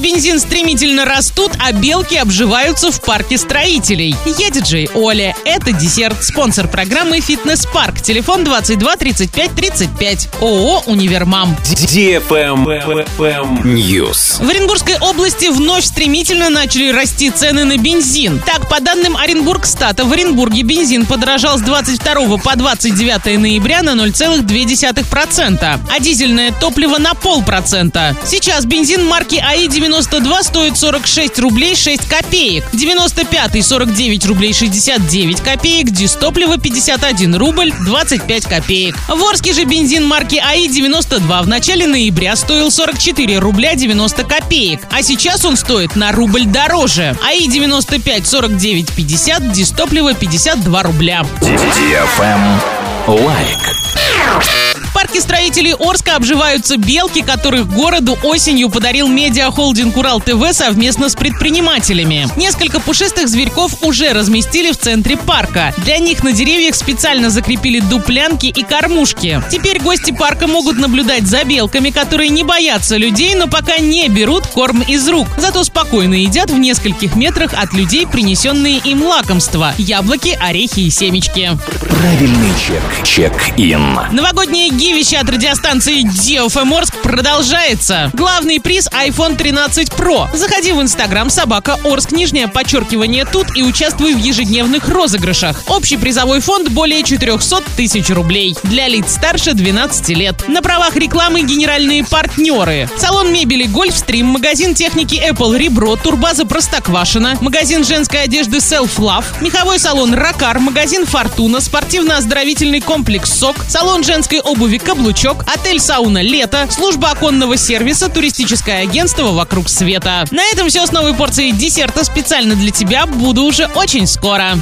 бензин стремительно растут, а белки обживаются в парке строителей. Я диджей Оля. Это десерт. Спонсор программы «Фитнес-парк». Телефон 22 35 35. ООО «Универмам». News. В Оренбургской области вновь стремительно начали расти цены на бензин. Так, по данным Оренбургстата, в Оренбурге бензин подорожал с 22 по 29 ноября на 0,2%, а дизельное топливо на полпроцента. Сейчас бензин марки АИ-92 стоит 46 рублей 6 копеек, 95 49 рублей 69 копеек, дистопливо 51 рубль 25 копеек. В Орске же бензин марки АИ-92 в начале ноября стоил 44 рубля 90 копеек, а сейчас он стоит на рубль дороже. АИ-95 49 50, дистопливо 52 рубля. Лайк. Строителей Орска обживаются белки, которых городу осенью подарил медиахолдинг Урал ТВ совместно с предпринимателями. Несколько пушистых зверьков уже разместили в центре парка. Для них на деревьях специально закрепили дуплянки и кормушки. Теперь гости парка могут наблюдать за белками, которые не боятся людей, но пока не берут корм из рук. Зато спокойно едят в нескольких метрах от людей принесенные им лакомства – яблоки, орехи и семечки. Правильный чек. Чек-ин. Новогоднее гивище от радиостанции DFM Орск продолжается. Главный приз iPhone 13 Pro. Заходи в Инстаграм собака Орск, нижнее подчеркивание тут и участвуй в ежедневных розыгрышах. Общий призовой фонд более 400 тысяч рублей. Для лиц старше 12 лет. На правах рекламы генеральные партнеры. Салон мебели Гольфстрим, магазин техники Apple Ребро, турбаза Простоквашина, магазин женской одежды Self Love, меховой салон Ракар, магазин Фортуна, спортивно-оздоровительный комплекс СОК, салон женской обуви Каблучок, отель Сауна Лето, служба оконного сервиса, туристическое агентство «Вокруг света». На этом все с новой порцией десерта специально для тебя. Буду уже очень скоро.